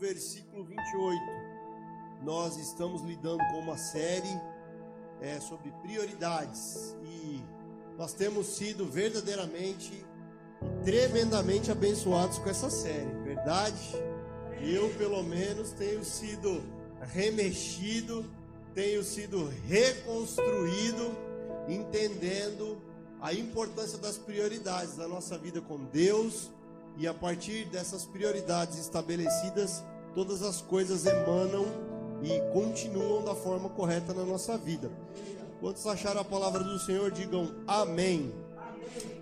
versículo 28. Nós estamos lidando com uma série é, sobre prioridades e nós temos sido verdadeiramente e tremendamente abençoados com essa série, verdade? Eu, pelo menos, tenho sido remexido, tenho sido reconstruído, entendendo a importância das prioridades da nossa vida com Deus e a partir dessas prioridades estabelecidas, todas as coisas emanam e continuam da forma correta na nossa vida. Quantos acharam a palavra do Senhor, digam amém.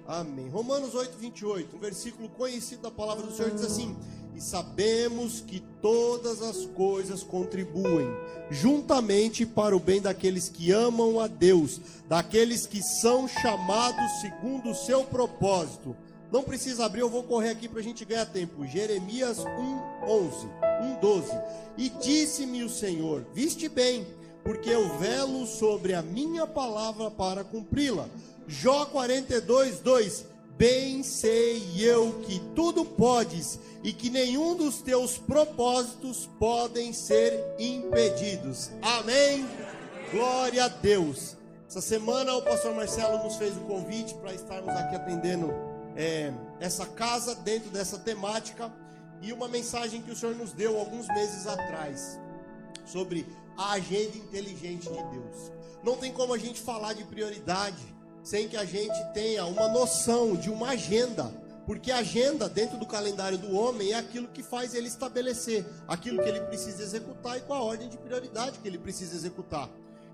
Amém. Romanos 8, 28, um versículo conhecido da palavra do Senhor diz assim: E sabemos que todas as coisas contribuem juntamente para o bem daqueles que amam a Deus, daqueles que são chamados segundo o seu propósito. Não precisa abrir, eu vou correr aqui para a gente ganhar tempo. Jeremias 1, 11, 1, 12. E disse-me o Senhor: Viste bem, porque eu velo sobre a minha palavra para cumpri-la. Jó 42, 2. Bem sei eu que tudo podes e que nenhum dos teus propósitos podem ser impedidos. Amém? Glória a Deus. Essa semana o pastor Marcelo nos fez o convite para estarmos aqui atendendo é, essa casa dentro dessa temática e uma mensagem que o Senhor nos deu alguns meses atrás sobre a agenda inteligente de Deus. Não tem como a gente falar de prioridade sem que a gente tenha uma noção de uma agenda. Porque a agenda dentro do calendário do homem é aquilo que faz ele estabelecer aquilo que ele precisa executar e qual a ordem de prioridade que ele precisa executar.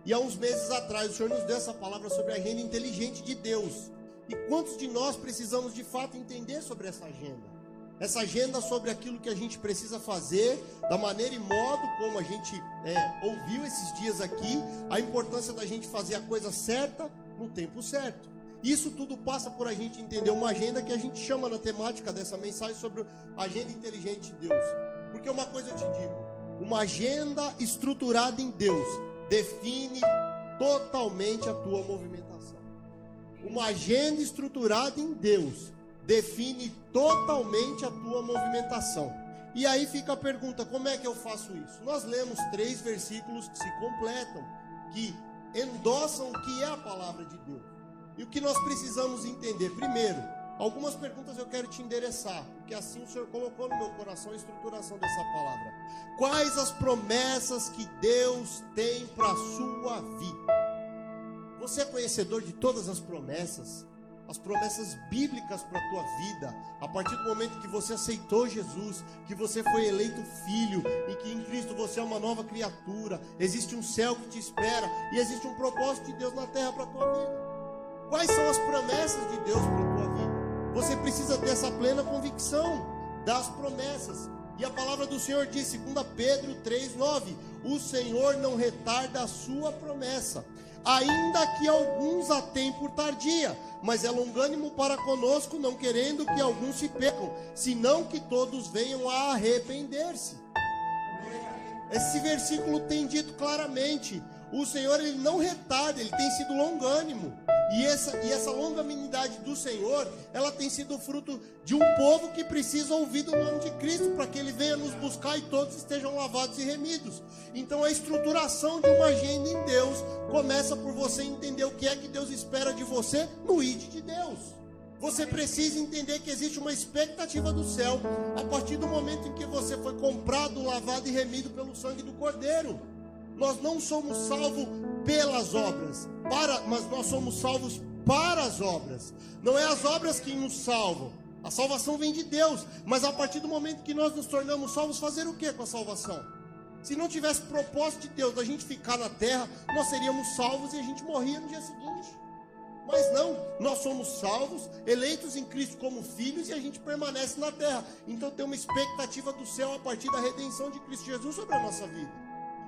E há uns meses atrás o Senhor nos deu essa palavra sobre a agenda inteligente de Deus. E quantos de nós precisamos de fato entender sobre essa agenda? Essa agenda sobre aquilo que a gente precisa fazer, da maneira e modo como a gente é, ouviu esses dias aqui, a importância da gente fazer a coisa certa no tempo certo. Isso tudo passa por a gente entender uma agenda que a gente chama na temática dessa mensagem sobre a agenda inteligente de Deus. Porque uma coisa eu te digo: uma agenda estruturada em Deus define totalmente a tua movimentação. Uma agenda estruturada em Deus define totalmente a tua movimentação. E aí fica a pergunta: como é que eu faço isso? Nós lemos três versículos que se completam, que endossam o que é a palavra de Deus. E o que nós precisamos entender? Primeiro, algumas perguntas eu quero te endereçar, porque assim o Senhor colocou no meu coração a estruturação dessa palavra. Quais as promessas que Deus tem para a sua vida? Você é conhecedor de todas as promessas? as promessas bíblicas para a tua vida, a partir do momento que você aceitou Jesus, que você foi eleito filho e que em Cristo você é uma nova criatura, existe um céu que te espera e existe um propósito de Deus na terra para a tua vida. Quais são as promessas de Deus para a tua vida? Você precisa ter essa plena convicção das promessas. E a palavra do Senhor diz, 2 Pedro 3,9: O Senhor não retarda a sua promessa, ainda que alguns a tenham por tardia, mas é longânimo para conosco, não querendo que alguns se percam, senão que todos venham a arrepender-se. Esse versículo tem dito claramente: o Senhor ele não retarda, ele tem sido longânimo. E essa, e essa longanimidade do Senhor, ela tem sido fruto de um povo que precisa ouvir do nome de Cristo, para que Ele venha nos buscar e todos estejam lavados e remidos. Então a estruturação de uma agenda em Deus começa por você entender o que é que Deus espera de você no ID de Deus. Você precisa entender que existe uma expectativa do céu a partir do momento em que você foi comprado, lavado e remido pelo sangue do Cordeiro. Nós não somos salvos pelas obras, para, mas nós somos salvos para as obras. Não é as obras que nos salvam. A salvação vem de Deus, mas a partir do momento que nós nos tornamos salvos, fazer o que com a salvação? Se não tivesse propósito de Deus da gente ficar na terra, nós seríamos salvos e a gente morria no dia seguinte. Mas não, nós somos salvos, eleitos em Cristo como filhos e a gente permanece na terra. Então tem uma expectativa do céu a partir da redenção de Cristo Jesus sobre a nossa vida.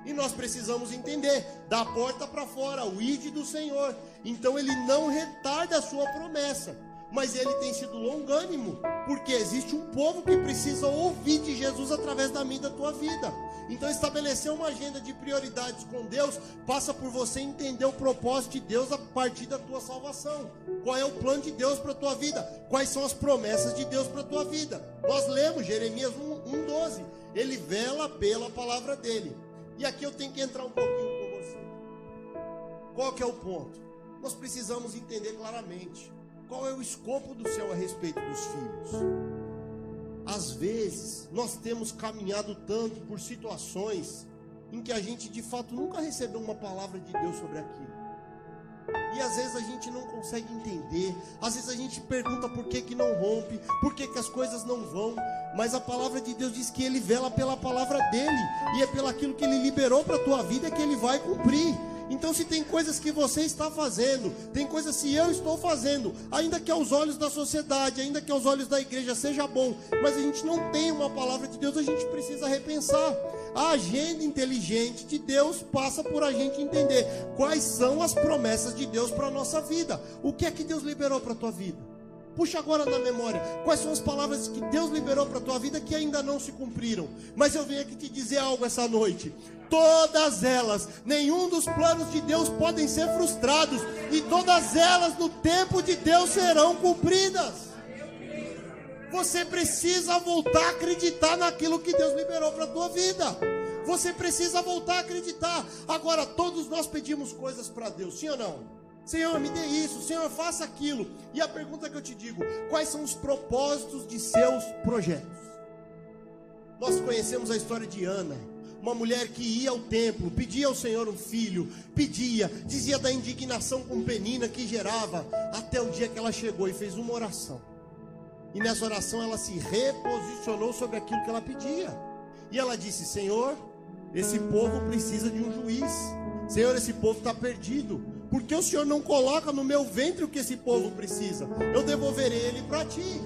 E nós precisamos entender, da porta para fora, o id do Senhor. Então ele não retarda a sua promessa, mas ele tem sido longânimo, porque existe um povo que precisa ouvir de Jesus através da minha da tua vida. Então estabelecer uma agenda de prioridades com Deus passa por você entender o propósito de Deus a partir da tua salvação. Qual é o plano de Deus para a tua vida? Quais são as promessas de Deus para a tua vida? Nós lemos Jeremias 1:12. Ele vela pela palavra dele. E aqui eu tenho que entrar um pouquinho com você. Qual que é o ponto? Nós precisamos entender claramente qual é o escopo do céu a respeito dos filhos. Às vezes, nós temos caminhado tanto por situações em que a gente de fato nunca recebeu uma palavra de Deus sobre aquilo. E às vezes a gente não consegue entender, às vezes a gente pergunta por que, que não rompe, por que, que as coisas não vão, mas a palavra de Deus diz que ele vela pela palavra dele, e é pelo aquilo que ele liberou para a tua vida que ele vai cumprir. Então, se tem coisas que você está fazendo, tem coisas que eu estou fazendo, ainda que aos olhos da sociedade, ainda que aos olhos da igreja seja bom, mas a gente não tem uma palavra de Deus, a gente precisa repensar. A agenda inteligente de Deus passa por a gente entender quais são as promessas de Deus para a nossa vida. O que é que Deus liberou para a tua vida? Puxa agora na memória, quais são as palavras que Deus liberou para a tua vida que ainda não se cumpriram. Mas eu venho aqui te dizer algo essa noite. Todas elas, nenhum dos planos de Deus podem ser frustrados, e todas elas no tempo de Deus serão cumpridas. Você precisa voltar a acreditar naquilo que Deus liberou para a tua vida. Você precisa voltar a acreditar. Agora, todos nós pedimos coisas para Deus, sim ou não? Senhor, me dê isso, Senhor, faça aquilo. E a pergunta que eu te digo: quais são os propósitos de seus projetos? Nós conhecemos a história de Ana, uma mulher que ia ao templo, pedia ao Senhor um filho, pedia, dizia da indignação com penina que gerava, até o dia que ela chegou e fez uma oração. E nessa oração ela se reposicionou sobre aquilo que ela pedia. E ela disse: Senhor, esse povo precisa de um juiz. Senhor, esse povo está perdido. Porque o Senhor não coloca no meu ventre o que esse povo precisa. Eu devolverei ele para ti.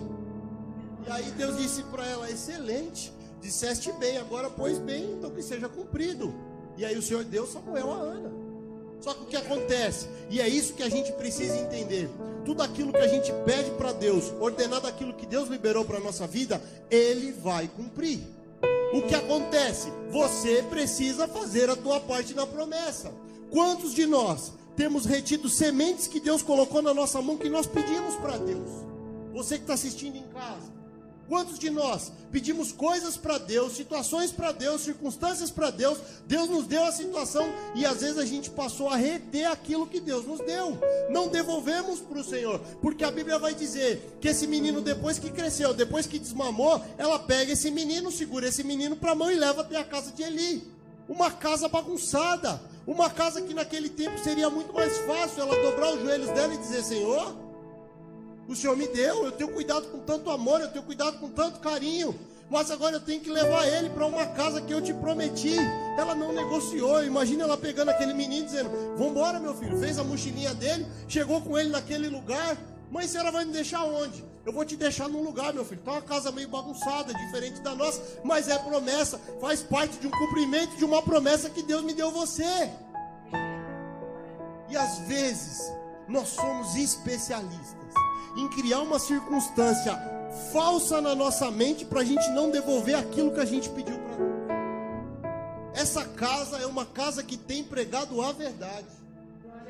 E aí Deus disse para ela: Excelente, disseste bem, agora pois bem, então que seja cumprido. E aí o Senhor deu Samuel a Ana. Só que o que acontece? E é isso que a gente precisa entender. Tudo aquilo que a gente pede para Deus, ordenado aquilo que Deus liberou para a nossa vida, Ele vai cumprir. O que acontece? Você precisa fazer a tua parte na promessa. Quantos de nós temos retido sementes que Deus colocou na nossa mão que nós pedimos para Deus. Você que está assistindo em casa, quantos de nós pedimos coisas para Deus, situações para Deus, circunstâncias para Deus, Deus nos deu a situação e às vezes a gente passou a reter aquilo que Deus nos deu, não devolvemos para o Senhor, porque a Bíblia vai dizer que esse menino, depois que cresceu, depois que desmamou, ela pega esse menino, segura esse menino para a mão e leva até a casa de Eli, uma casa bagunçada uma casa que naquele tempo seria muito mais fácil ela dobrar os joelhos dela e dizer: Senhor, o Senhor me deu, eu tenho cuidado com tanto amor, eu tenho cuidado com tanto carinho, mas agora eu tenho que levar ele para uma casa que eu te prometi. Ela não negociou. Imagina ela pegando aquele menino dizendo: Vambora, meu filho. Fez a mochilinha dele, chegou com ele naquele lugar. Mãe, a senhora vai me deixar onde? Eu vou te deixar num lugar, meu filho. Está uma casa meio bagunçada, diferente da nossa, mas é promessa, faz parte de um cumprimento de uma promessa que Deus me deu você. E às vezes nós somos especialistas em criar uma circunstância falsa na nossa mente para a gente não devolver aquilo que a gente pediu para Deus. Essa casa é uma casa que tem pregado a verdade.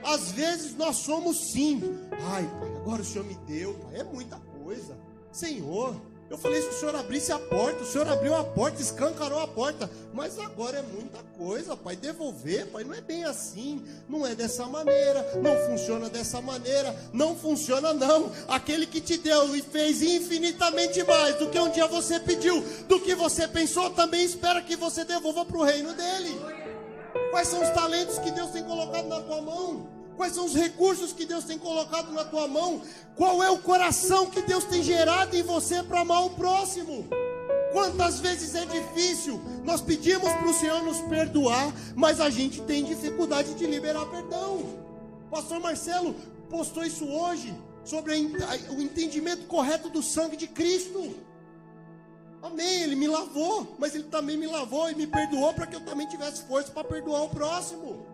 Às vezes nós somos sim. Ai, pai, agora o Senhor me deu, pai, é muita coisa. Senhor, eu falei se o Senhor abrisse a porta, o Senhor abriu a porta, escancarou a porta, mas agora é muita coisa, pai. Devolver, pai, não é bem assim, não é dessa maneira, não funciona dessa maneira, não funciona não. Aquele que te deu e fez infinitamente mais do que um dia você pediu, do que você pensou, também espera que você devolva para o reino dele. Quais são os talentos que Deus tem colocado na tua mão? Quais são os recursos que Deus tem colocado na tua mão? Qual é o coração que Deus tem gerado em você para amar o próximo? Quantas vezes é difícil, nós pedimos para o Senhor nos perdoar, mas a gente tem dificuldade de liberar perdão. Pastor Marcelo postou isso hoje, sobre o entendimento correto do sangue de Cristo. Amém, ele me lavou, mas ele também me lavou e me perdoou para que eu também tivesse força para perdoar o próximo.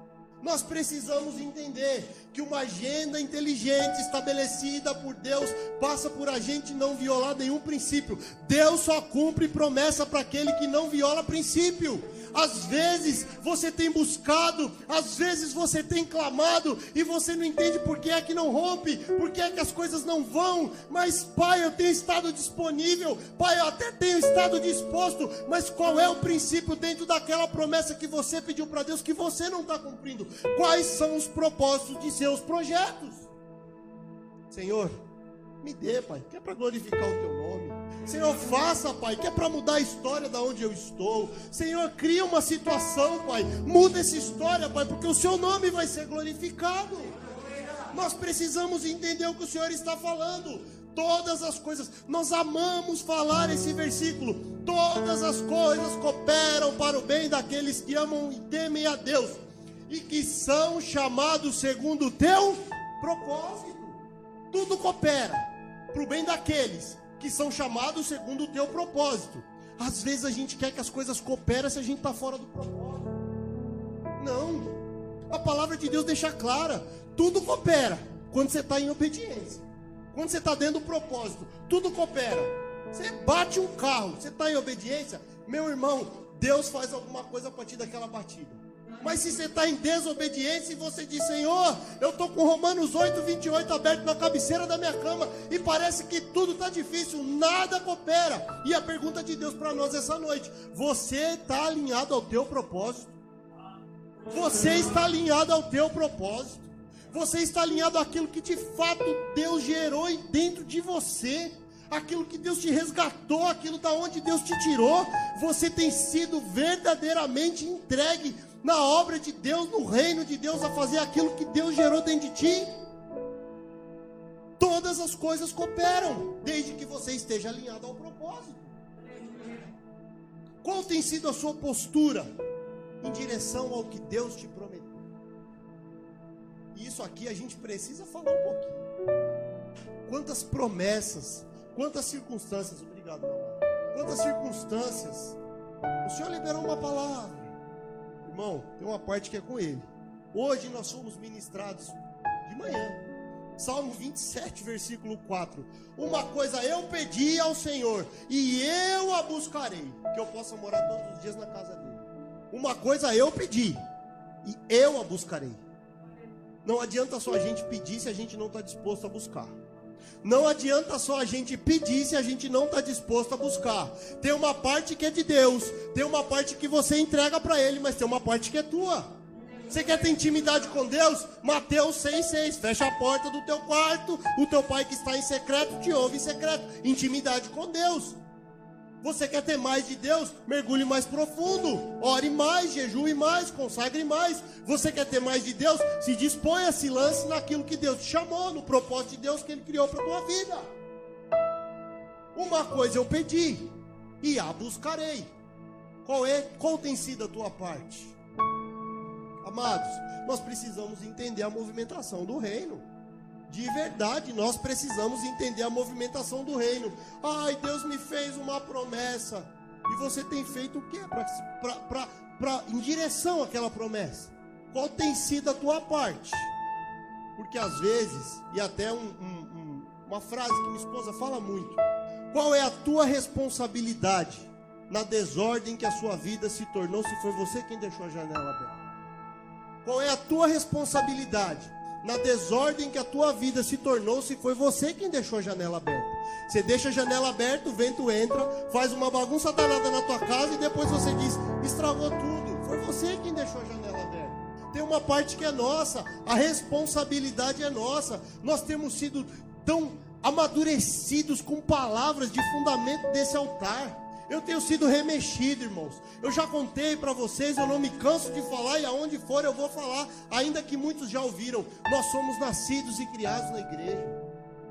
Nós precisamos entender que uma agenda inteligente estabelecida por Deus passa por a gente não violar nenhum princípio. Deus só cumpre promessa para aquele que não viola princípio. Às vezes você tem buscado, às vezes você tem clamado e você não entende por que é que não rompe, por que é que as coisas não vão. Mas, Pai, eu tenho estado disponível, Pai, eu até tenho estado disposto, mas qual é o princípio dentro daquela promessa que você pediu para Deus que você não está cumprindo? Quais são os propósitos de seus projetos? Senhor, me dê, Pai, que é para glorificar o teu nome. Senhor, faça, Pai, que é para mudar a história da onde eu estou. Senhor, cria uma situação, Pai. Muda essa história, Pai, porque o seu nome vai ser glorificado. Nós precisamos entender o que o Senhor está falando. Todas as coisas, nós amamos falar esse versículo. Todas as coisas cooperam para o bem daqueles que amam e temem a Deus e que são chamados segundo o teu propósito. Tudo coopera para o bem daqueles que são chamados segundo o teu propósito. Às vezes a gente quer que as coisas cooperem se a gente está fora do propósito. Não. A palavra de Deus deixa clara: tudo coopera quando você está em obediência. Quando você está dentro do propósito, tudo coopera. Você bate um carro, você está em obediência, meu irmão, Deus faz alguma coisa a partir daquela batida. Mas se você está em desobediência e você diz, Senhor, eu estou com Romanos 8, 28 aberto na cabeceira da minha cama e parece que tudo está difícil, nada coopera. E a pergunta de Deus para nós essa noite: você está alinhado ao teu propósito? Você está alinhado ao teu propósito? Você está alinhado àquilo que de fato Deus gerou dentro de você? aquilo que Deus te resgatou, aquilo da onde Deus te tirou, você tem sido verdadeiramente entregue na obra de Deus, no reino de Deus, a fazer aquilo que Deus gerou dentro de ti. Todas as coisas cooperam, desde que você esteja alinhado ao propósito. Qual tem sido a sua postura em direção ao que Deus te prometeu? E isso aqui a gente precisa falar um pouquinho. Quantas promessas, quantas circunstâncias, obrigado, meu. Quantas circunstâncias o Senhor liberou uma palavra Irmão, tem uma parte que é com ele. Hoje nós somos ministrados de manhã. Salmo 27, versículo 4. Uma coisa eu pedi ao Senhor, e eu a buscarei, que eu possa morar todos os dias na casa dele. Uma coisa eu pedi, e eu a buscarei. Não adianta só a gente pedir se a gente não está disposto a buscar. Não adianta só a gente pedir se a gente não está disposto a buscar. Tem uma parte que é de Deus, tem uma parte que você entrega para Ele, mas tem uma parte que é tua. Você quer ter intimidade com Deus? Mateus 6,6. Fecha a porta do teu quarto. O teu pai que está em secreto te ouve em secreto. Intimidade com Deus. Você quer ter mais de Deus? Mergulhe mais profundo. Ore mais, jejue mais, consagre mais. Você quer ter mais de Deus? Se disponha, se lance naquilo que Deus te chamou, no propósito de Deus que Ele criou para a tua vida. Uma coisa eu pedi, e a buscarei. Qual é, qual tem sido a tua parte? Amados, nós precisamos entender a movimentação do reino. De verdade, nós precisamos entender a movimentação do reino. Ai, Deus me fez uma promessa. E você tem feito o que em direção àquela promessa? Qual tem sido a tua parte? Porque às vezes, e até um, um, um, uma frase que minha esposa fala muito: qual é a tua responsabilidade na desordem que a sua vida se tornou se foi você quem deixou a janela aberta? Qual é a tua responsabilidade na desordem que a tua vida se tornou, se foi você quem deixou a janela aberta. Você deixa a janela aberta, o vento entra, faz uma bagunça danada na tua casa e depois você diz: estragou tudo. Foi você quem deixou a janela aberta. Tem uma parte que é nossa, a responsabilidade é nossa. Nós temos sido tão amadurecidos com palavras de fundamento desse altar. Eu tenho sido remexido, irmãos. Eu já contei para vocês, eu não me canso de falar e aonde for eu vou falar, ainda que muitos já ouviram. Nós somos nascidos e criados na igreja.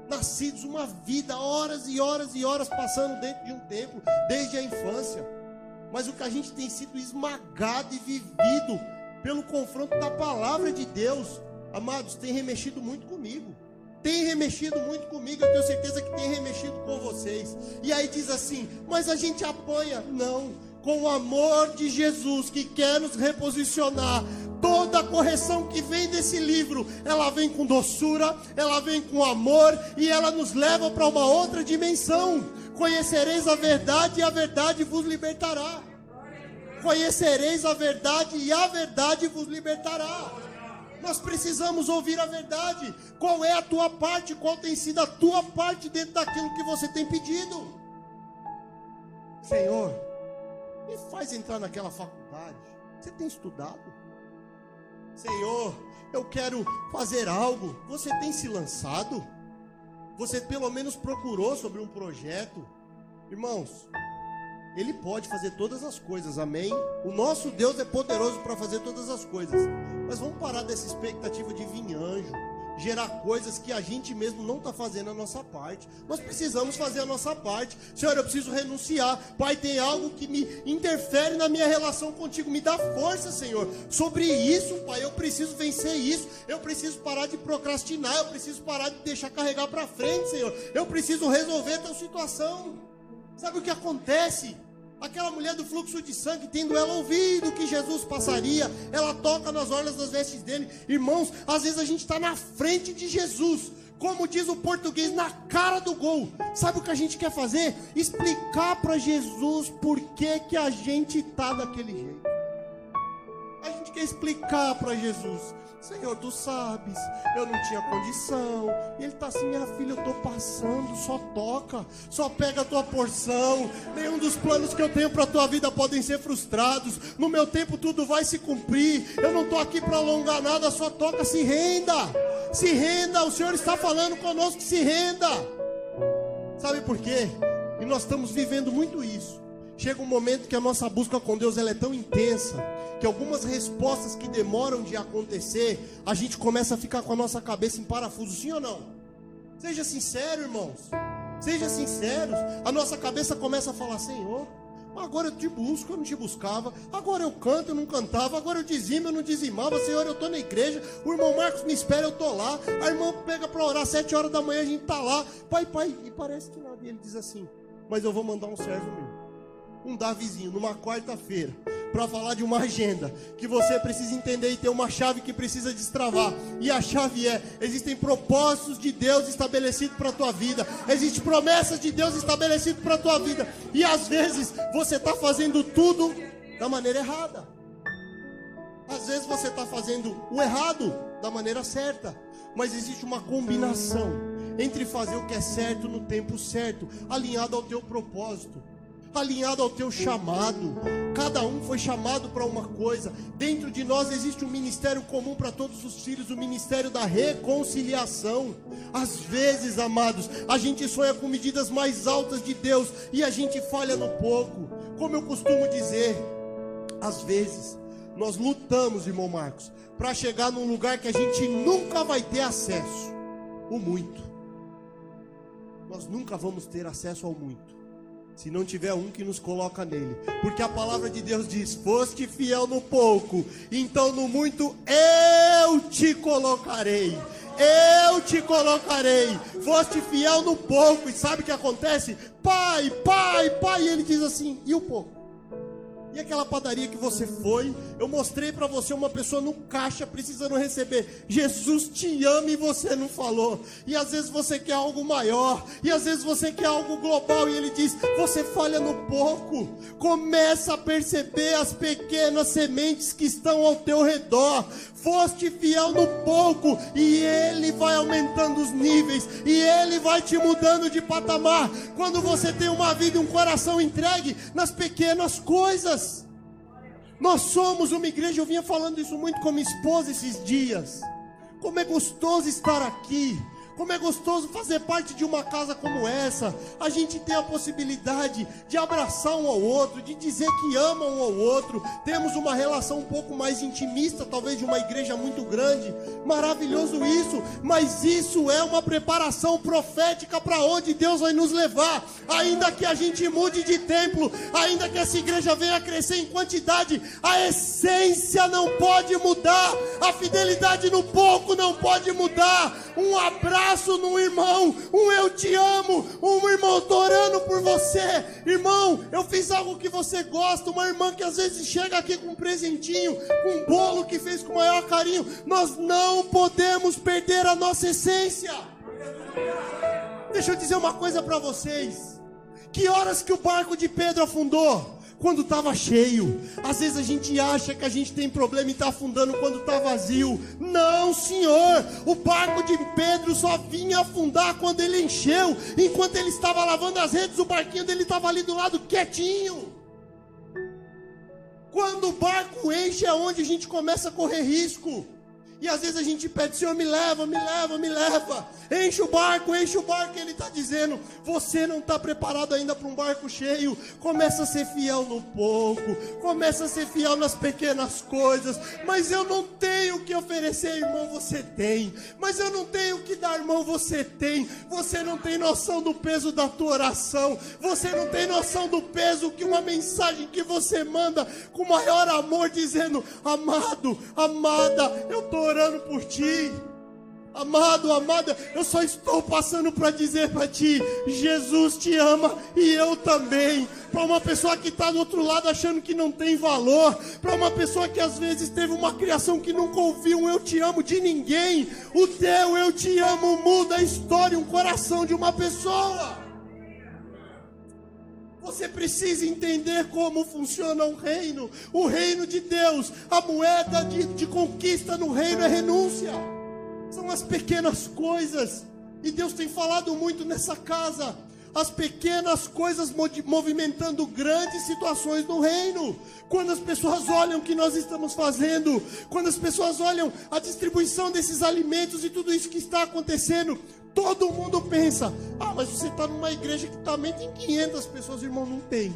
Nascidos uma vida, horas e horas e horas passando dentro de um templo, desde a infância. Mas o que a gente tem sido esmagado e vivido pelo confronto da palavra de Deus, amados, tem remexido muito comigo tem remexido muito comigo, eu tenho certeza que tem remexido com vocês. E aí diz assim: mas a gente apanha. Não, com o amor de Jesus que quer nos reposicionar. Toda a correção que vem desse livro, ela vem com doçura, ela vem com amor e ela nos leva para uma outra dimensão. Conhecereis a verdade e a verdade vos libertará. Conhecereis a verdade e a verdade vos libertará. Nós precisamos ouvir a verdade. Qual é a tua parte? Qual tem sido a tua parte dentro daquilo que você tem pedido? Senhor, me faz entrar naquela faculdade. Você tem estudado? Senhor, eu quero fazer algo. Você tem se lançado? Você pelo menos procurou sobre um projeto? Irmãos, Ele pode fazer todas as coisas, amém? O nosso Deus é poderoso para fazer todas as coisas. Mas vamos parar dessa expectativa de vir anjo gerar coisas que a gente mesmo não está fazendo a nossa parte. Nós precisamos fazer a nossa parte. Senhor, eu preciso renunciar. Pai, tem algo que me interfere na minha relação contigo. Me dá força, Senhor. Sobre isso, Pai, eu preciso vencer isso. Eu preciso parar de procrastinar. Eu preciso parar de deixar carregar para frente, Senhor. Eu preciso resolver tua situação. Sabe o que acontece? Aquela mulher do fluxo de sangue, tendo ela ouvido que Jesus passaria, ela toca nas orlas das vestes dele. Irmãos, às vezes a gente está na frente de Jesus, como diz o português, na cara do gol. Sabe o que a gente quer fazer? Explicar para Jesus por que, que a gente está daquele jeito. Quer explicar para Jesus. Senhor, tu sabes, eu não tinha condição. E ele está assim, minha filha, eu estou passando, só toca, só pega a tua porção. Nenhum dos planos que eu tenho para a tua vida podem ser frustrados. No meu tempo tudo vai se cumprir. Eu não estou aqui para alongar nada, só toca, se renda. Se renda, o Senhor está falando conosco, se renda. Sabe por quê? E nós estamos vivendo muito isso. Chega um momento que a nossa busca com Deus ela é tão intensa que algumas respostas que demoram de acontecer, a gente começa a ficar com a nossa cabeça em parafuso, sim ou não? Seja sincero, irmãos. Seja sinceros. A nossa cabeça começa a falar: Senhor, agora eu te busco, eu não te buscava. Agora eu canto, eu não cantava. Agora eu dizimo, eu não dizimava. Senhor, eu estou na igreja. O irmão Marcos me espera, eu estou lá. A irmã pega para orar sete horas da manhã, a gente está lá. Pai, pai, e parece que nada. E ele diz assim: Mas eu vou mandar um servo meu um Davizinho numa quarta-feira para falar de uma agenda que você precisa entender e ter uma chave que precisa destravar. E a chave é: existem propósitos de Deus estabelecidos para a tua vida, existem promessas de Deus estabelecidas para a tua vida. E às vezes você está fazendo tudo da maneira errada. Às vezes você está fazendo o errado da maneira certa. Mas existe uma combinação entre fazer o que é certo no tempo certo, alinhado ao teu propósito alinhado ao teu chamado. Cada um foi chamado para uma coisa. Dentro de nós existe um ministério comum para todos os filhos, o ministério da reconciliação. Às vezes, amados, a gente sonha com medidas mais altas de Deus e a gente falha no pouco. Como eu costumo dizer, às vezes nós lutamos, irmão Marcos, para chegar num lugar que a gente nunca vai ter acesso. O muito. Nós nunca vamos ter acesso ao muito se não tiver um que nos coloca nele. Porque a palavra de Deus diz: Foste fiel no pouco, então no muito eu te colocarei. Eu te colocarei. Foste fiel no pouco. E sabe o que acontece? Pai, pai, pai. E ele diz assim: E o pouco? E aquela padaria que você foi, eu mostrei para você uma pessoa no caixa precisando receber. Jesus te ama e você não falou. E às vezes você quer algo maior, e às vezes você quer algo global e ele diz: "Você falha no pouco". Começa a perceber as pequenas sementes que estão ao teu redor. Foste fiel no pouco e ele vai aumentando os níveis e ele vai te mudando de patamar. Quando você tem uma vida e um coração entregue nas pequenas coisas, nós somos uma igreja, eu vinha falando isso muito com minha esposa esses dias. Como é gostoso estar aqui. Como é gostoso fazer parte de uma casa como essa. A gente tem a possibilidade de abraçar um ao outro, de dizer que ama um ao outro. Temos uma relação um pouco mais intimista, talvez de uma igreja muito grande. Maravilhoso isso, mas isso é uma preparação profética para onde Deus vai nos levar. Ainda que a gente mude de templo, ainda que essa igreja venha crescer em quantidade, a essência não pode mudar. A fidelidade no pouco não pode mudar. Um abraço abraço irmão, um eu te amo, um irmão tô orando por você, irmão, eu fiz algo que você gosta, uma irmã que às vezes chega aqui com um presentinho, com um bolo que fez com o maior carinho, nós não podemos perder a nossa essência. Deixa eu dizer uma coisa para vocês. Que horas que o barco de Pedro afundou? Quando está cheio. Às vezes a gente acha que a gente tem problema e está afundando quando está vazio. Não, Senhor. O barco de Pedro só vinha afundar quando ele encheu. Enquanto ele estava lavando as redes, o barquinho dele estava ali do lado quietinho. Quando o barco enche é onde a gente começa a correr risco. E às vezes a gente pede, Senhor, me leva, me leva, me leva. Enche o barco, enche o barco. Ele está dizendo: Você não está preparado ainda para um barco cheio. Começa a ser fiel no pouco, começa a ser fiel nas pequenas coisas. Mas eu não tenho o que oferecer, irmão. Você tem. Mas eu não tenho o que dar, irmão. Você tem. Você não tem noção do peso da tua oração. Você não tem noção do peso que uma mensagem que você manda com maior amor, dizendo: Amado, amada, eu estou orando por ti. Amado, amada, eu só estou passando para dizer para ti: Jesus te ama e eu também. Para uma pessoa que está do outro lado achando que não tem valor, para uma pessoa que às vezes teve uma criação que nunca ouviu um eu te amo de ninguém, o teu eu te amo muda a história, um coração de uma pessoa. Você precisa entender como funciona o reino, o reino de Deus. A moeda de, de conquista no reino é renúncia. São as pequenas coisas. E Deus tem falado muito nessa casa. As pequenas coisas movimentando grandes situações no reino. Quando as pessoas olham o que nós estamos fazendo, quando as pessoas olham a distribuição desses alimentos e tudo isso que está acontecendo, todo mundo pensa: ah, mas você está numa igreja que também tem 500 pessoas, irmão. Não tem,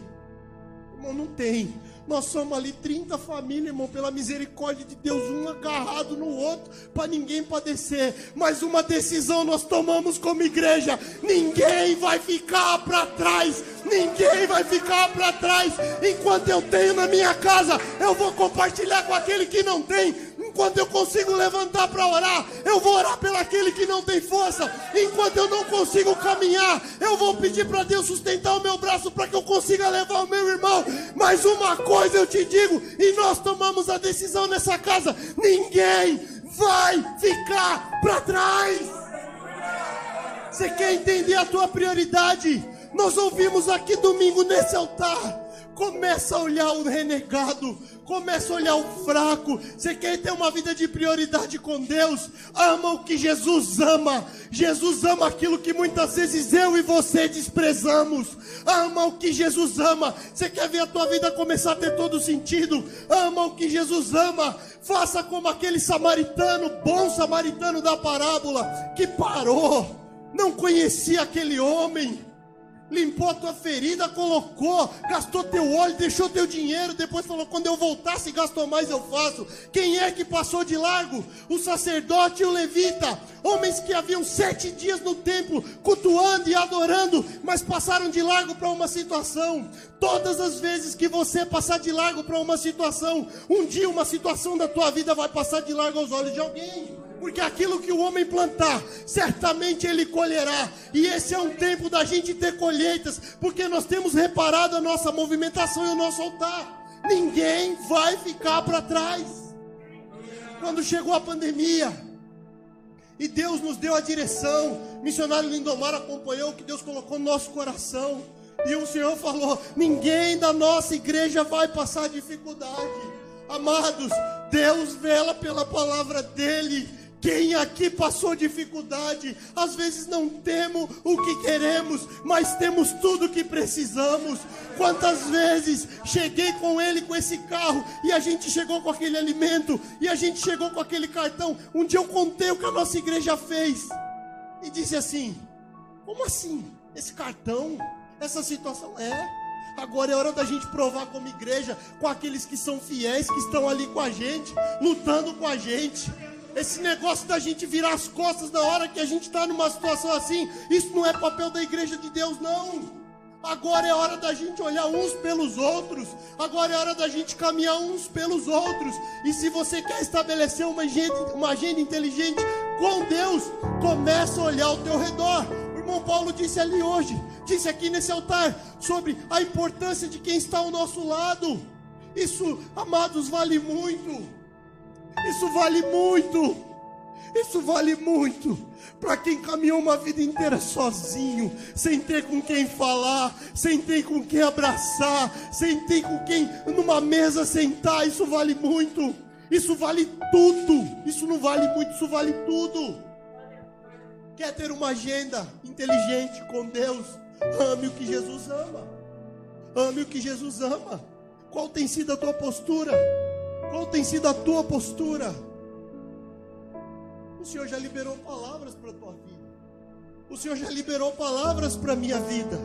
irmão, não tem. Nós somos ali 30 famílias, irmão, pela misericórdia de Deus, um agarrado no outro, para ninguém padecer. Mas uma decisão nós tomamos como igreja: ninguém vai ficar para trás. Ninguém vai ficar para trás. Enquanto eu tenho na minha casa, eu vou compartilhar com aquele que não tem. Enquanto eu consigo levantar para orar, eu vou orar pelo aquele que não tem força. Enquanto eu não consigo caminhar, eu vou pedir para Deus sustentar o meu braço para que eu consiga levar o meu irmão. Mas uma coisa eu te digo, e nós tomamos a decisão nessa casa: ninguém vai ficar para trás. Você quer entender a tua prioridade? Nós ouvimos aqui domingo nesse altar. Começa a olhar o renegado, começa a olhar o fraco. Você quer ter uma vida de prioridade com Deus? Ama o que Jesus ama. Jesus ama aquilo que muitas vezes eu e você desprezamos. Ama o que Jesus ama. Você quer ver a tua vida começar a ter todo sentido? Ama o que Jesus ama. Faça como aquele samaritano, bom samaritano da parábola, que parou, não conhecia aquele homem limpou a tua ferida, colocou, gastou teu óleo, deixou teu dinheiro, depois falou: quando eu voltar, se gastou mais, eu faço. Quem é que passou de largo? O sacerdote e o levita, homens que haviam sete dias no templo, cultuando e adorando, mas passaram de largo para uma situação. Todas as vezes que você passar de largo para uma situação, um dia uma situação da tua vida vai passar de largo aos olhos de alguém porque aquilo que o homem plantar, certamente ele colherá. E esse é um tempo da gente ter colheitas, porque nós temos reparado a nossa movimentação e o nosso altar. Ninguém vai ficar para trás. Quando chegou a pandemia, e Deus nos deu a direção, missionário Lindomar acompanhou o que Deus colocou no nosso coração. E o Senhor falou: ninguém da nossa igreja vai passar dificuldade. Amados, Deus vela pela palavra dEle quem aqui passou dificuldade? Às vezes não temos o que queremos, mas temos tudo o que precisamos. Quantas vezes cheguei com ele com esse carro e a gente chegou com aquele alimento e a gente chegou com aquele cartão. Um dia eu contei o que a nossa igreja fez e disse assim: Como assim? Esse cartão? Essa situação é. Agora é hora da gente provar como igreja com aqueles que são fiéis, que estão ali com a gente, lutando com a gente. Esse negócio da gente virar as costas na hora que a gente está numa situação assim, isso não é papel da igreja de Deus, não. Agora é hora da gente olhar uns pelos outros. Agora é hora da gente caminhar uns pelos outros. E se você quer estabelecer uma agenda, uma agenda inteligente com Deus, começa a olhar ao teu redor. O irmão Paulo disse ali hoje, disse aqui nesse altar, sobre a importância de quem está ao nosso lado. Isso, amados, vale muito. Isso vale muito. Isso vale muito para quem caminhou uma vida inteira sozinho, sem ter com quem falar, sem ter com quem abraçar, sem ter com quem numa mesa sentar. Isso vale muito. Isso vale tudo. Isso não vale muito, isso vale tudo. Quer ter uma agenda inteligente com Deus? Ame o que Jesus ama. Ame o que Jesus ama. Qual tem sido a tua postura? Qual tem sido a tua postura? O Senhor já liberou palavras para a tua vida. O Senhor já liberou palavras para a minha vida.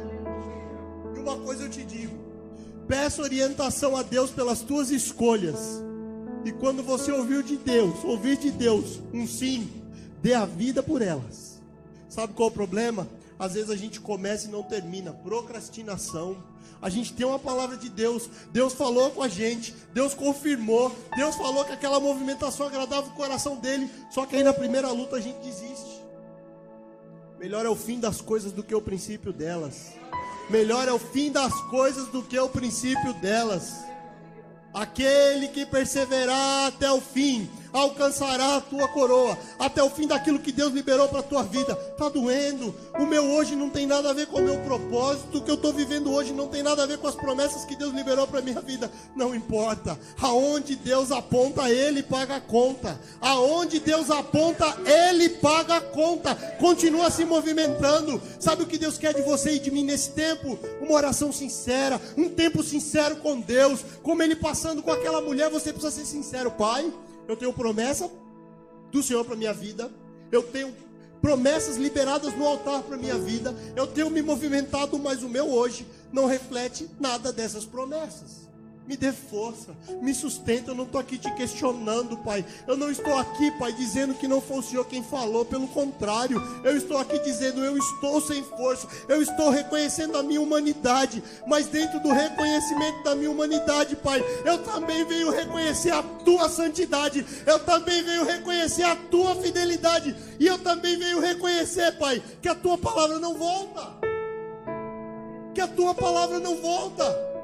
E uma coisa eu te digo: peça orientação a Deus pelas tuas escolhas. E quando você ouvir de Deus, ouvir de Deus um sim, dê a vida por elas. Sabe qual é o problema? Às vezes a gente começa e não termina. Procrastinação. A gente tem uma palavra de Deus. Deus falou com a gente. Deus confirmou. Deus falou que aquela movimentação agradava o coração dele. Só que aí na primeira luta a gente desiste. Melhor é o fim das coisas do que o princípio delas. Melhor é o fim das coisas do que o princípio delas. Aquele que perseverar até o fim alcançará a tua coroa, até o fim daquilo que Deus liberou para a tua vida. Está doendo. O meu hoje não tem nada a ver com o meu propósito. O que eu estou vivendo hoje não tem nada a ver com as promessas que Deus liberou para a minha vida. Não importa. Aonde Deus aponta, Ele paga a conta. Aonde Deus aponta, Ele paga a conta. Continua se movimentando. Sabe o que Deus quer de você e de mim nesse tempo? Uma oração sincera, um tempo sincero com Deus. Como Ele passando com aquela mulher, você precisa ser sincero, Pai. Eu tenho promessa do Senhor para minha vida. Eu tenho promessas liberadas no altar para minha vida. Eu tenho me movimentado, mas o meu hoje não reflete nada dessas promessas. Me dê força, me sustenta. Eu não estou aqui te questionando, Pai. Eu não estou aqui, Pai, dizendo que não foi o Senhor quem falou. Pelo contrário, eu estou aqui dizendo: eu estou sem força. Eu estou reconhecendo a minha humanidade. Mas dentro do reconhecimento da minha humanidade, Pai, eu também venho reconhecer a tua santidade. Eu também venho reconhecer a tua fidelidade. E eu também venho reconhecer, Pai, que a tua palavra não volta. Que a tua palavra não volta.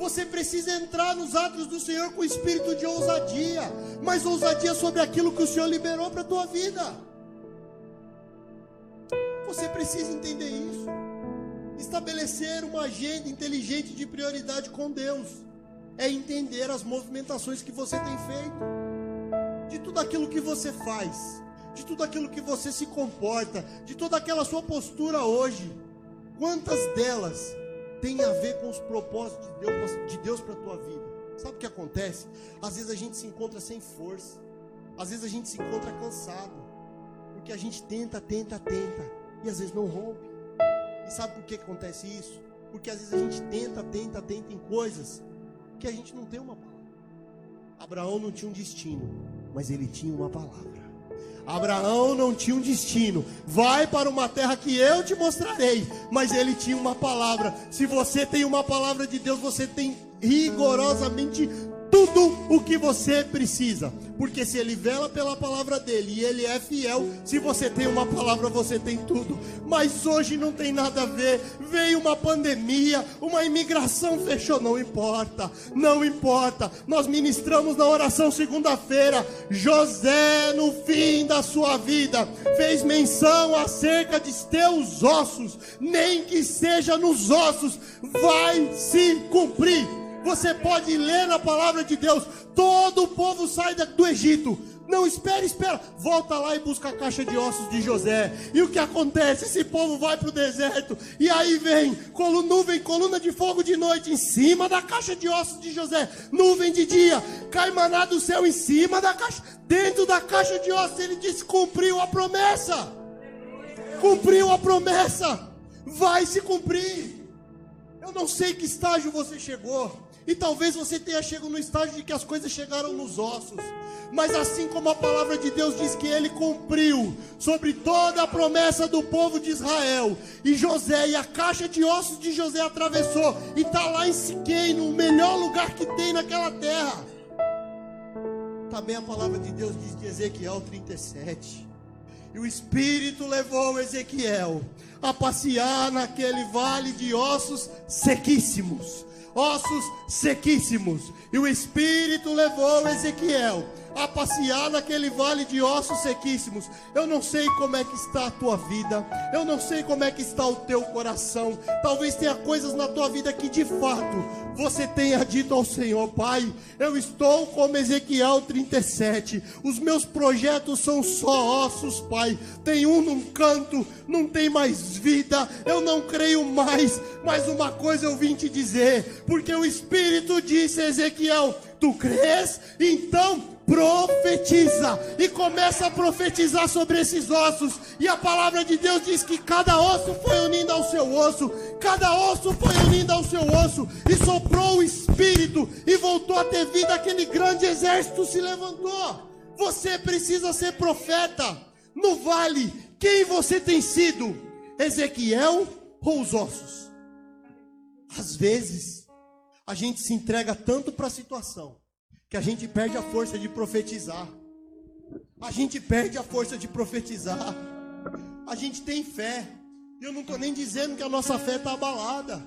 Você precisa entrar nos atos do Senhor com espírito de ousadia, mas ousadia sobre aquilo que o Senhor liberou para a tua vida. Você precisa entender isso. Estabelecer uma agenda inteligente de prioridade com Deus é entender as movimentações que você tem feito, de tudo aquilo que você faz, de tudo aquilo que você se comporta, de toda aquela sua postura hoje. Quantas delas tem a ver com os propósitos de Deus, de Deus para a tua vida. Sabe o que acontece? Às vezes a gente se encontra sem força, às vezes a gente se encontra cansado, porque a gente tenta, tenta, tenta, e às vezes não rompe. E sabe por que acontece isso? Porque às vezes a gente tenta, tenta, tenta em coisas que a gente não tem uma palavra. Abraão não tinha um destino, mas ele tinha uma palavra. Abraão não tinha um destino. Vai para uma terra que eu te mostrarei. Mas ele tinha uma palavra. Se você tem uma palavra de Deus, você tem rigorosamente tudo o que você precisa. Porque se ele vela pela palavra dele e ele é fiel, se você tem uma palavra, você tem tudo. Mas hoje não tem nada a ver. Veio uma pandemia, uma imigração fechou, não importa. Não importa. Nós ministramos na oração segunda-feira. José, no fim da sua vida, fez menção acerca de teus ossos, nem que seja nos ossos, vai se cumprir você pode ler na palavra de Deus. Todo o povo sai do Egito. Não espera, espera. Volta lá e busca a caixa de ossos de José. E o que acontece? Esse povo vai para o deserto. E aí vem nuvem, coluna de fogo de noite em cima da caixa de ossos de José. Nuvem de dia. Cai maná do céu em cima da caixa. Dentro da caixa de ossos ele disse: cumpriu a promessa. Cumpriu a promessa. Vai se cumprir. Eu não sei que estágio você chegou. E talvez você tenha chegado no estágio de que as coisas chegaram nos ossos. Mas assim como a palavra de Deus diz que ele cumpriu sobre toda a promessa do povo de Israel, e José e a caixa de ossos de José atravessou e está lá em Siquém, no melhor lugar que tem naquela terra. Também a palavra de Deus diz de Ezequiel 37. E o Espírito levou Ezequiel a passear naquele vale de ossos sequíssimos ossos sequíssimos. E o Espírito levou Ezequiel a passear naquele vale de ossos sequíssimos. Eu não sei como é que está a tua vida, eu não sei como é que está o teu coração. Talvez tenha coisas na tua vida que de fato você tenha dito ao Senhor, Pai, eu estou como Ezequiel 37. Os meus projetos são só ossos, Pai. Tem um num canto, não tem mais vida. Eu não creio mais. Mas uma coisa eu vim te dizer, porque o Espírito disse a Ezequiel: Tu crês? Então profetiza e começa a profetizar sobre esses ossos. E a palavra de Deus diz que cada osso foi unindo ao seu osso, cada osso foi unindo ao seu osso, e soprou o espírito, e voltou a ter vida. Aquele grande exército se levantou. Você precisa ser profeta. No vale, quem você tem sido? Ezequiel ou os ossos? Às vezes, a gente se entrega tanto para a situação que a gente perde a força de profetizar. A gente perde a força de profetizar. A gente tem fé. Eu não estou nem dizendo que a nossa fé está abalada.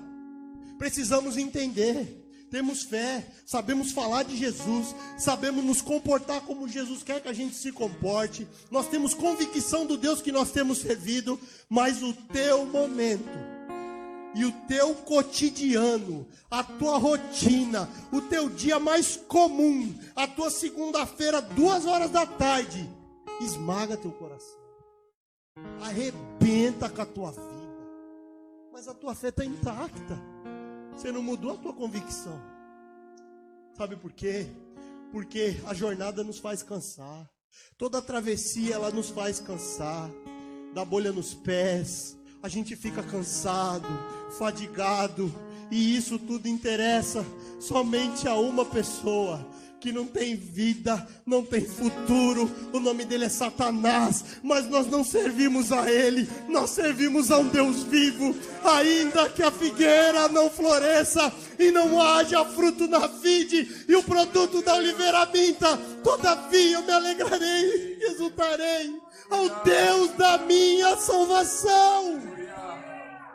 Precisamos entender. Temos fé, sabemos falar de Jesus, sabemos nos comportar como Jesus quer que a gente se comporte. Nós temos convicção do Deus que nós temos servido, mas o teu momento e o teu cotidiano, a tua rotina, o teu dia mais comum, a tua segunda-feira, duas horas da tarde, esmaga teu coração, arrebenta com a tua vida, mas a tua fé está intacta, você não mudou a tua convicção, sabe por quê? Porque a jornada nos faz cansar, toda a travessia ela nos faz cansar, dá bolha nos pés, a gente fica cansado, fadigado, e isso tudo interessa somente a uma pessoa que não tem vida, não tem futuro. O nome dele é Satanás, mas nós não servimos a ele, nós servimos a um Deus vivo. Ainda que a figueira não floresça e não haja fruto na vide e o produto da oliveira minta, todavia eu me alegrarei e exultarei ao Deus da minha salvação.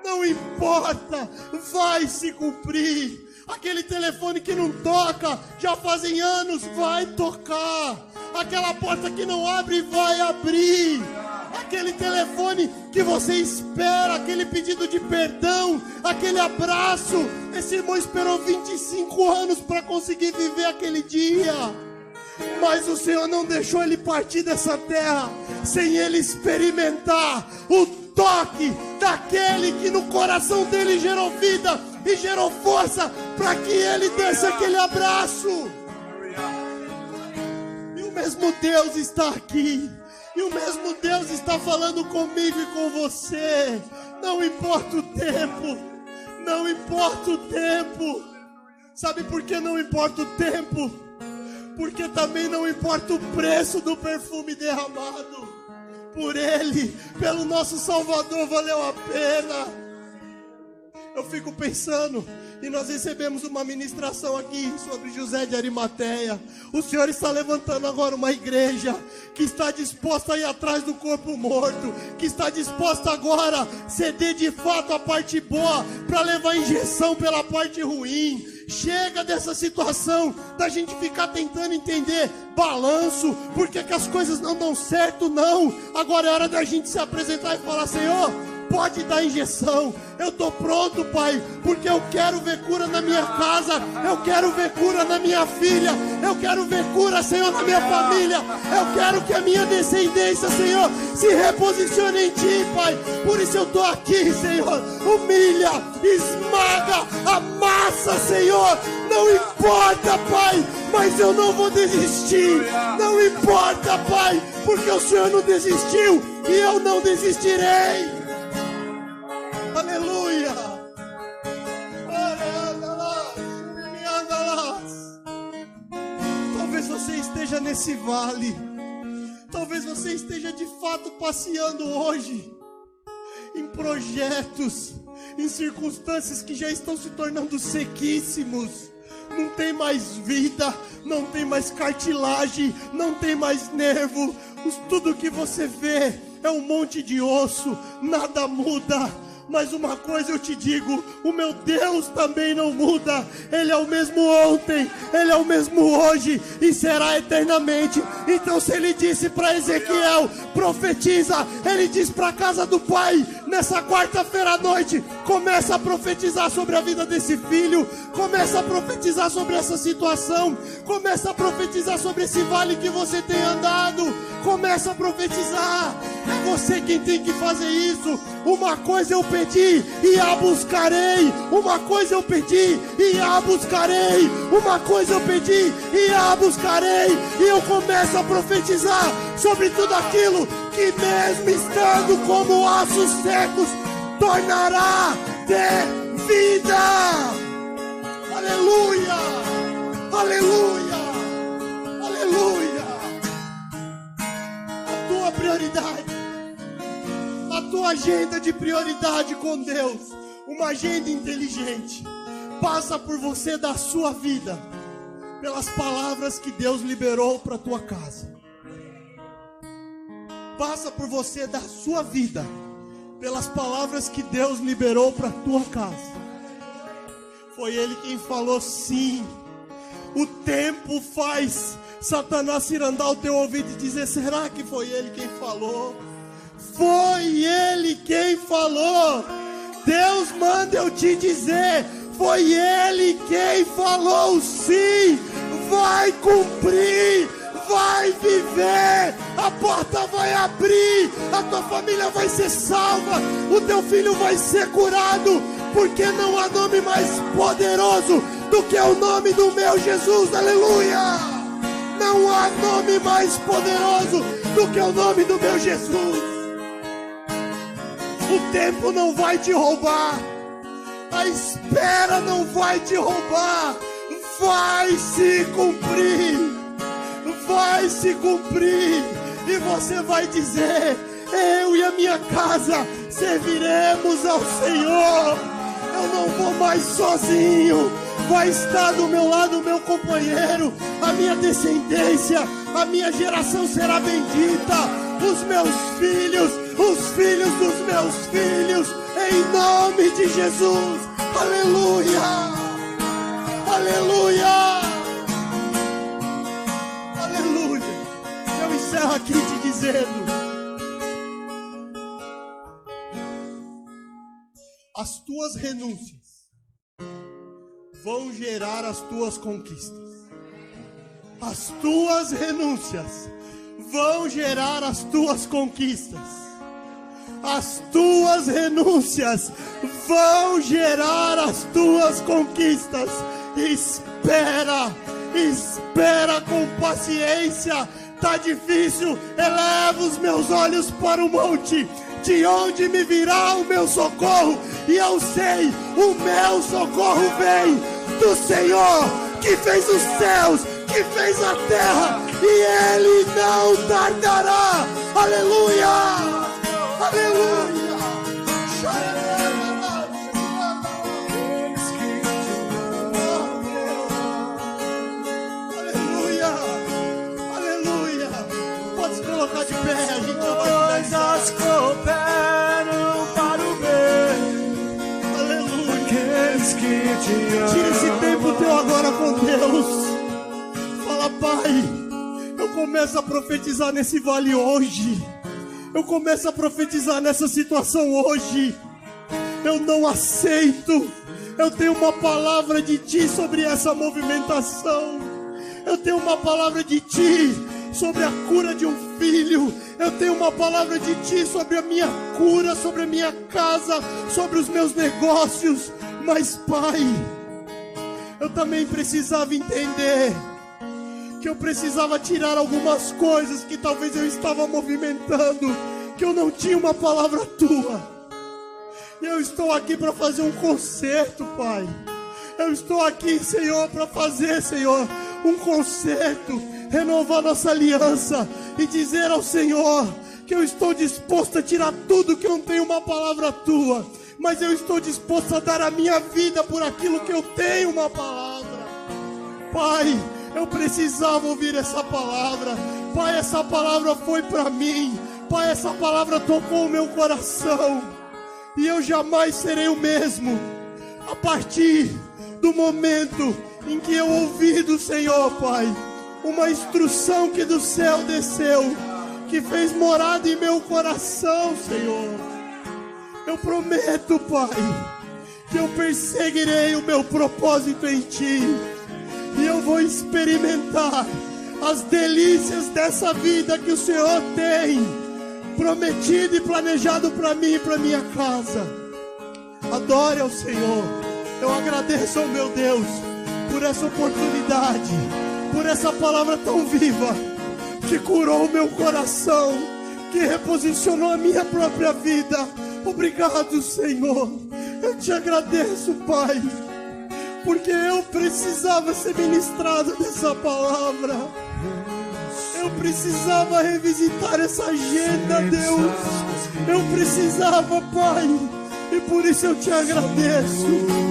Não importa, vai se cumprir. Aquele telefone que não toca, já fazem anos, vai tocar. Aquela porta que não abre, vai abrir. Aquele telefone que você espera, aquele pedido de perdão, aquele abraço. Esse irmão esperou 25 anos para conseguir viver aquele dia. Mas o Senhor não deixou ele partir dessa terra sem ele experimentar o toque daquele que no coração dele gerou vida e gerou força para que ele desse aquele abraço. E o mesmo Deus está aqui. E o mesmo Deus está falando comigo e com você. Não importa o tempo. Não importa o tempo. Sabe por que não importa o tempo? Porque também não importa o preço do perfume derramado por Ele, pelo nosso Salvador, valeu a pena. Eu fico pensando, e nós recebemos uma ministração aqui sobre José de Arimateia. O Senhor está levantando agora uma igreja que está disposta a ir atrás do corpo morto, que está disposta agora a ceder de fato a parte boa para levar injeção pela parte ruim. Chega dessa situação da gente ficar tentando entender balanço, porque que as coisas não dão certo, não. Agora é hora da gente se apresentar e falar: Senhor, pode dar injeção. Eu estou pronto, Pai, porque eu quero ver cura na minha casa, eu quero ver cura na minha filha, eu quero ver cura, Senhor, na minha família. Eu quero que a minha descendência, Senhor, se reposicione em Ti, Pai. Por isso eu estou aqui, Senhor. Humilha, esmaga, amassa, Senhor. Não importa, Pai, mas eu não vou desistir. Não importa, Pai, porque o Senhor não desistiu e eu não desistirei. Aleluia. Talvez você esteja nesse vale. Talvez você esteja de fato passeando hoje em projetos, em circunstâncias que já estão se tornando sequíssimos. Não tem mais vida, não tem mais cartilagem, não tem mais nervo. Tudo que você vê é um monte de osso, nada muda Mas uma coisa eu te digo: o meu Deus também não muda. Ele é o mesmo ontem, ele é o mesmo hoje e será eternamente. Então, se ele disse para Ezequiel: profetiza, ele diz para a casa do pai, nessa quarta-feira à noite, começa a profetizar sobre a vida desse filho, começa a profetizar sobre essa situação, começa a profetizar sobre esse vale que você tem andado, começa a profetizar. É você quem tem que fazer isso. Uma coisa eu pedi e a buscarei. Uma coisa eu pedi e a buscarei. Uma coisa eu pedi e a buscarei. E eu começo a profetizar sobre tudo aquilo que, mesmo estando como ossos secos, tornará de vida. Aleluia! Aleluia! Aleluia! A tua prioridade a tua agenda de prioridade com Deus, uma agenda inteligente, passa por você da sua vida, pelas palavras que Deus liberou para tua casa. Passa por você da sua vida, pelas palavras que Deus liberou para tua casa. Foi Ele quem falou sim. O tempo faz Satanás cirandar o teu ouvido e dizer: será que foi Ele quem falou? Foi Ele quem falou. Deus manda eu te dizer: foi Ele quem falou sim. Vai cumprir, vai viver. A porta vai abrir, a tua família vai ser salva, o teu filho vai ser curado, porque não há nome mais poderoso do que o nome do meu Jesus. Aleluia! Não há nome mais poderoso do que o nome do meu Jesus. O tempo não vai te roubar. A espera não vai te roubar. Vai se cumprir. Vai se cumprir. E você vai dizer: Eu e a minha casa serviremos ao Senhor. Eu não vou mais sozinho. Vai estar do meu lado o meu companheiro, a minha descendência, a minha geração será bendita os meus filhos, os filhos dos meus filhos, em nome de Jesus. Aleluia! Aleluia! Encerro aqui te dizendo. As tuas renúncias vão gerar as tuas conquistas. As tuas renúncias vão gerar as tuas conquistas. As tuas renúncias vão gerar as tuas conquistas. Espera, espera com paciência. Tá difícil, eleva os meus olhos para o monte. De onde me virá o meu socorro? E eu sei, o meu socorro vem do Senhor que fez os céus que fez a terra e ele não tardará. Aleluia! Aleluia! Tira esse tempo teu agora com Deus. Fala, Pai, eu começo a profetizar nesse vale hoje. Eu começo a profetizar nessa situação hoje. Eu não aceito. Eu tenho uma palavra de Ti sobre essa movimentação. Eu tenho uma palavra de Ti sobre a cura de um filho. Eu tenho uma palavra de Ti sobre a minha cura, sobre a minha casa, sobre os meus negócios. Mas, Pai, eu também precisava entender que eu precisava tirar algumas coisas que talvez eu estava movimentando, que eu não tinha uma palavra tua. E eu estou aqui para fazer um conserto, Pai. Eu estou aqui, Senhor, para fazer, Senhor, um conserto, renovar nossa aliança e dizer ao Senhor que eu estou disposto a tirar tudo que não tem uma palavra tua, mas eu estou disposto a dar a minha vida por aquilo que eu tenho uma palavra. Pai, eu precisava ouvir essa palavra. Pai, essa palavra foi para mim. Pai, essa palavra tocou o meu coração. E eu jamais serei o mesmo a partir do momento em que eu ouvi do Senhor, Pai, uma instrução que do céu desceu, que fez morada em meu coração, Senhor. Eu prometo, Pai, que eu perseguirei o meu propósito em Ti, e eu vou experimentar as delícias dessa vida que o Senhor tem prometido e planejado para mim e para minha casa. Adore ao Senhor. Eu agradeço ao meu Deus por essa oportunidade, por essa palavra tão viva que curou o meu coração, que reposicionou a minha própria vida. Obrigado, Senhor. Eu te agradeço, Pai, porque eu precisava ser ministrado dessa palavra. Eu precisava revisitar essa agenda, Deus. Eu precisava, Pai. E por isso eu te agradeço.